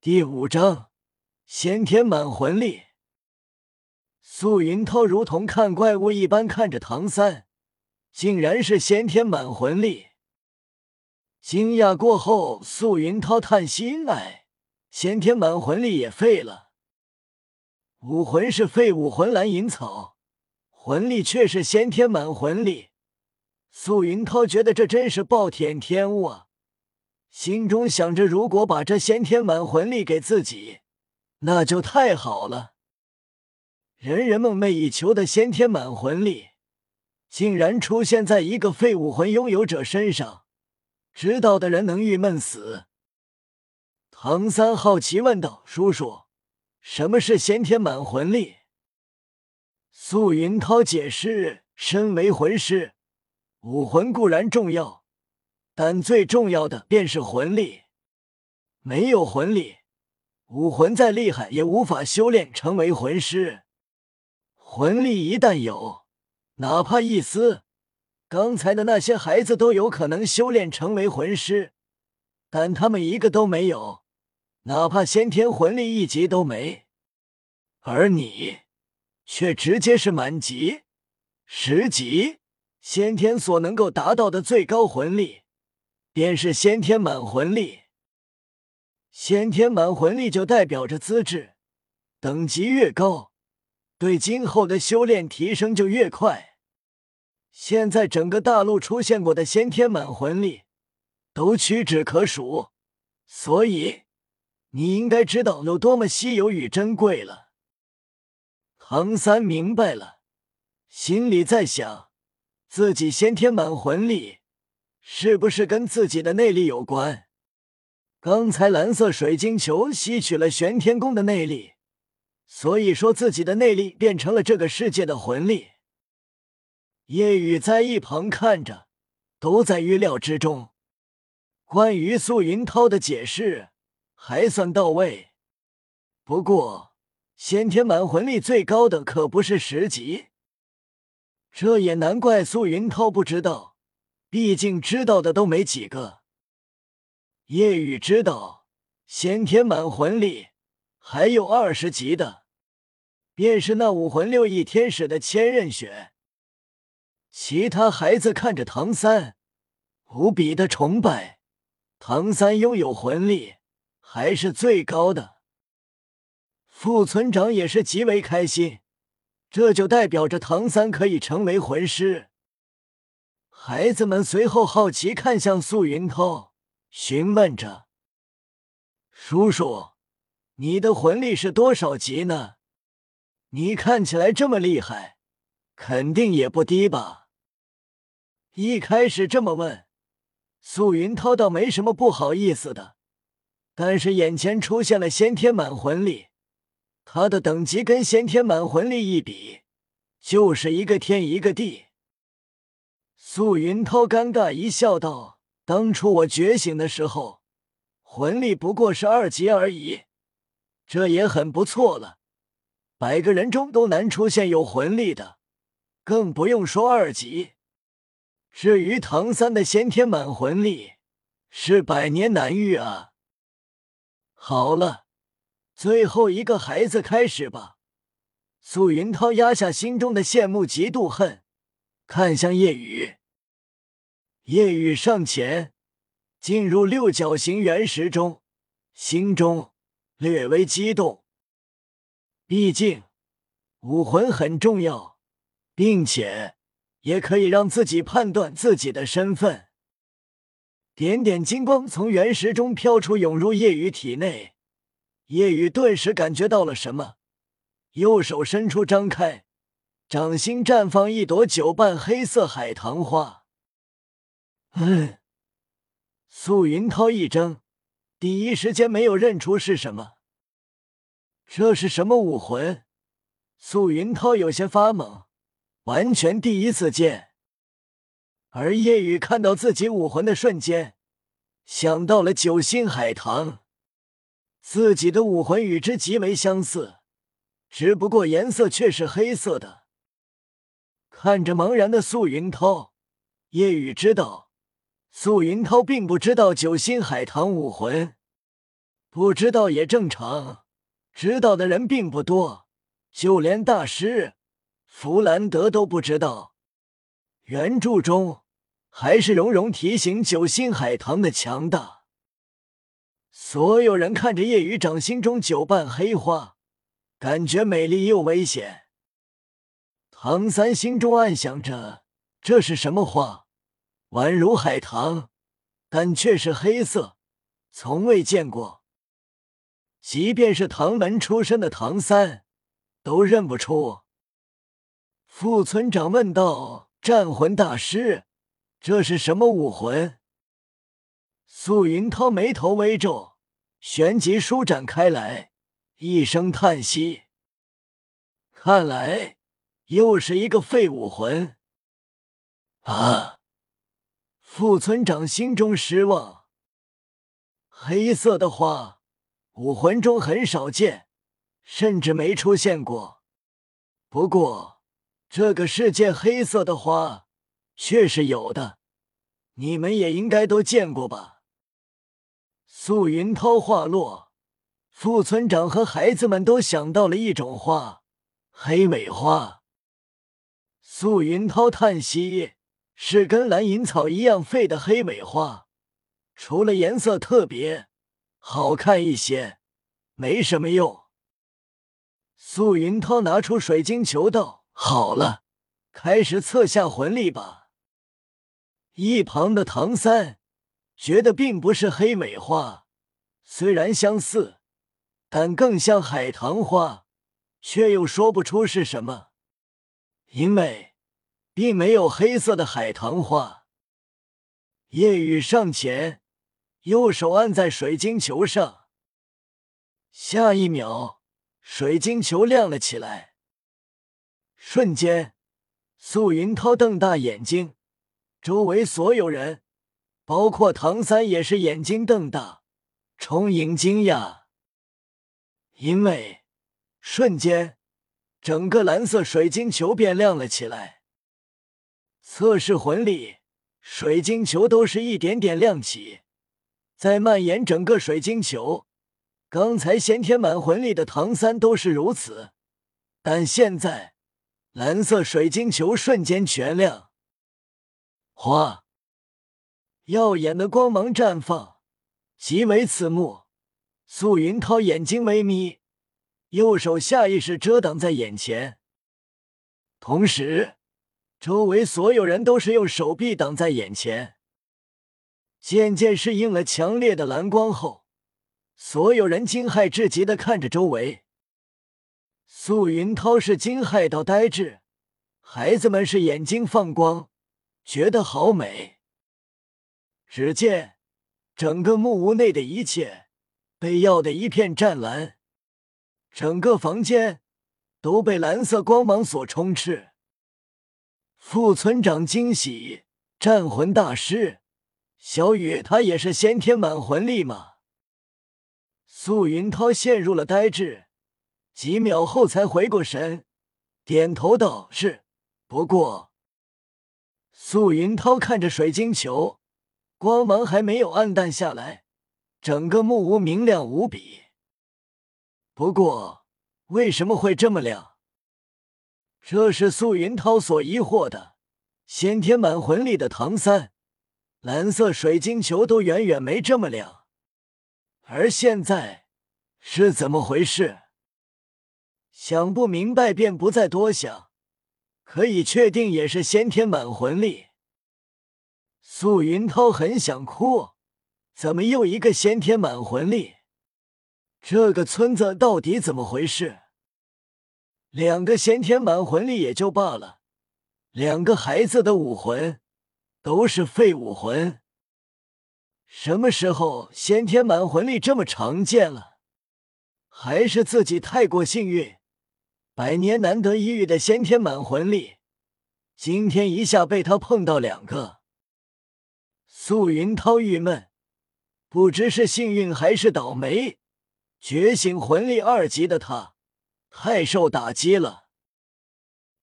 第五章，先天满魂力。素云涛如同看怪物一般看着唐三，竟然是先天满魂力。惊讶过后，素云涛叹息：“哎，先天满魂力也废了。武魂是废武魂蓝银草，魂力却是先天满魂力。”素云涛觉得这真是暴殄天物啊！心中想着，如果把这先天满魂力给自己，那就太好了。人人梦寐以求的先天满魂力，竟然出现在一个废武魂拥有者身上，知道的人能郁闷死。唐三好奇问道：“叔叔，什么是先天满魂力？”素云涛解释：“身为魂师，武魂固然重要。”但最重要的便是魂力，没有魂力，武魂再厉害也无法修炼成为魂师。魂力一旦有，哪怕一丝，刚才的那些孩子都有可能修炼成为魂师，但他们一个都没有，哪怕先天魂力一级都没。而你，却直接是满级、十级，先天所能够达到的最高魂力。便是先天满魂力，先天满魂力就代表着资质等级越高，对今后的修炼提升就越快。现在整个大陆出现过的先天满魂力都屈指可数，所以你应该知道有多么稀有与珍贵了。唐三明白了，心里在想，自己先天满魂力。是不是跟自己的内力有关？刚才蓝色水晶球吸取了玄天宫的内力，所以说自己的内力变成了这个世界的魂力。叶雨在一旁看着，都在预料之中。关于素云涛的解释还算到位，不过先天满魂力最高的可不是十级，这也难怪素云涛不知道。毕竟知道的都没几个。夜雨知道先天满魂力还有二十级的，便是那武魂六翼天使的千仞雪。其他孩子看着唐三，无比的崇拜。唐三拥有魂力还是最高的。副村长也是极为开心，这就代表着唐三可以成为魂师。孩子们随后好奇看向素云涛，询问着：“叔叔，你的魂力是多少级呢？你看起来这么厉害，肯定也不低吧？”一开始这么问，素云涛倒没什么不好意思的，但是眼前出现了先天满魂力，他的等级跟先天满魂力一比，就是一个天一个地。素云涛尴尬一笑，道：“当初我觉醒的时候，魂力不过是二级而已，这也很不错了。百个人中都难出现有魂力的，更不用说二级。至于唐三的先天满魂力，是百年难遇啊。”好了，最后一个孩子开始吧。素云涛压下心中的羡慕、嫉妒、恨，看向叶雨。夜雨上前，进入六角形原石中，心中略微激动。毕竟武魂很重要，并且也可以让自己判断自己的身份。点点金光从原石中飘出，涌入夜雨体内。夜雨顿时感觉到了什么，右手伸出，张开，掌心绽放一朵九瓣黑色海棠花。嗯，素云涛一怔，第一时间没有认出是什么。这是什么武魂？素云涛有些发懵，完全第一次见。而叶雨看到自己武魂的瞬间，想到了九星海棠，自己的武魂与之极为相似，只不过颜色却是黑色的。看着茫然的素云涛，叶雨知道。素云涛并不知道九星海棠武魂，不知道也正常，知道的人并不多，就连大师弗兰德都不知道。原著中还是蓉蓉提醒九星海棠的强大。所有人看着叶雨掌心中九瓣黑花，感觉美丽又危险。唐三心中暗想着：这是什么花？宛如海棠，但却是黑色，从未见过。即便是唐门出身的唐三，都认不出。副村长问道：“战魂大师，这是什么武魂？”素云涛眉头微皱，旋即舒展开来，一声叹息：“看来又是一个废武魂。”啊！副村长心中失望。黑色的花。武魂中很少见，甚至没出现过。不过，这个世界黑色的花却是有的，你们也应该都见过吧？素云涛话落，副村长和孩子们都想到了一种花——黑尾花。素云涛叹息：“是跟蓝银草一样废的黑尾花，除了颜色特别。”好看一些，没什么用。素云涛拿出水晶球道：“好了，开始测下魂力吧。”一旁的唐三觉得并不是黑尾花，虽然相似，但更像海棠花，却又说不出是什么，因为并没有黑色的海棠花。夜雨上前。右手按在水晶球上，下一秒，水晶球亮了起来。瞬间，素云涛瞪大眼睛，周围所有人，包括唐三，也是眼睛瞪大，充盈惊讶。因为瞬间，整个蓝色水晶球变亮了起来。测试魂力，水晶球都是一点点亮起。在蔓延整个水晶球，刚才先天满魂力的唐三都是如此，但现在蓝色水晶球瞬间全亮，哗，耀眼的光芒绽放，极为刺目。素云涛眼睛微眯，右手下意识遮挡在眼前，同时周围所有人都是用手臂挡在眼前。渐渐适应了强烈的蓝光后，所有人惊骇至极的看着周围。素云涛是惊骇到呆滞，孩子们是眼睛放光，觉得好美。只见整个木屋内的一切被耀得一片湛蓝，整个房间都被蓝色光芒所充斥。副村长惊喜，战魂大师。小雨，他也是先天满魂力吗？素云涛陷入了呆滞，几秒后才回过神，点头道：“是。”不过，素云涛看着水晶球，光芒还没有暗淡下来，整个木屋明亮无比。不过，为什么会这么亮？这是素云涛所疑惑的。先天满魂力的唐三。蓝色水晶球都远远没这么亮，而现在是怎么回事？想不明白便不再多想，可以确定也是先天满魂力。素云涛很想哭，怎么又一个先天满魂力？这个村子到底怎么回事？两个先天满魂力也就罢了，两个孩子的武魂。都是废武魂，什么时候先天满魂力这么常见了？还是自己太过幸运，百年难得一遇的先天满魂力，今天一下被他碰到两个。素云涛郁闷，不知是幸运还是倒霉，觉醒魂力二级的他太受打击了。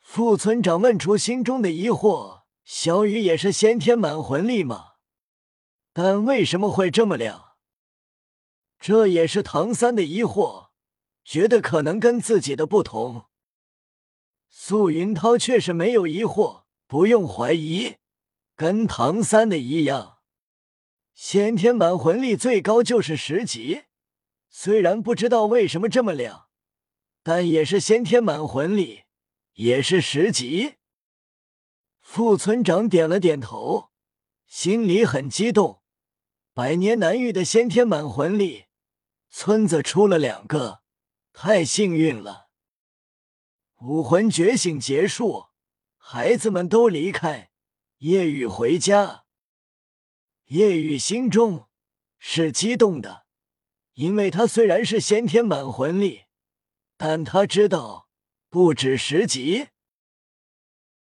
副村长问出心中的疑惑。小雨也是先天满魂力吗？但为什么会这么亮？这也是唐三的疑惑，觉得可能跟自己的不同。素云涛却是没有疑惑，不用怀疑，跟唐三的一样，先天满魂力最高就是十级，虽然不知道为什么这么亮，但也是先天满魂力，也是十级。副村长点了点头，心里很激动，百年难遇的先天满魂力，村子出了两个，太幸运了。武魂觉醒结束，孩子们都离开，夜雨回家。夜雨心中是激动的，因为他虽然是先天满魂力，但他知道不止十级。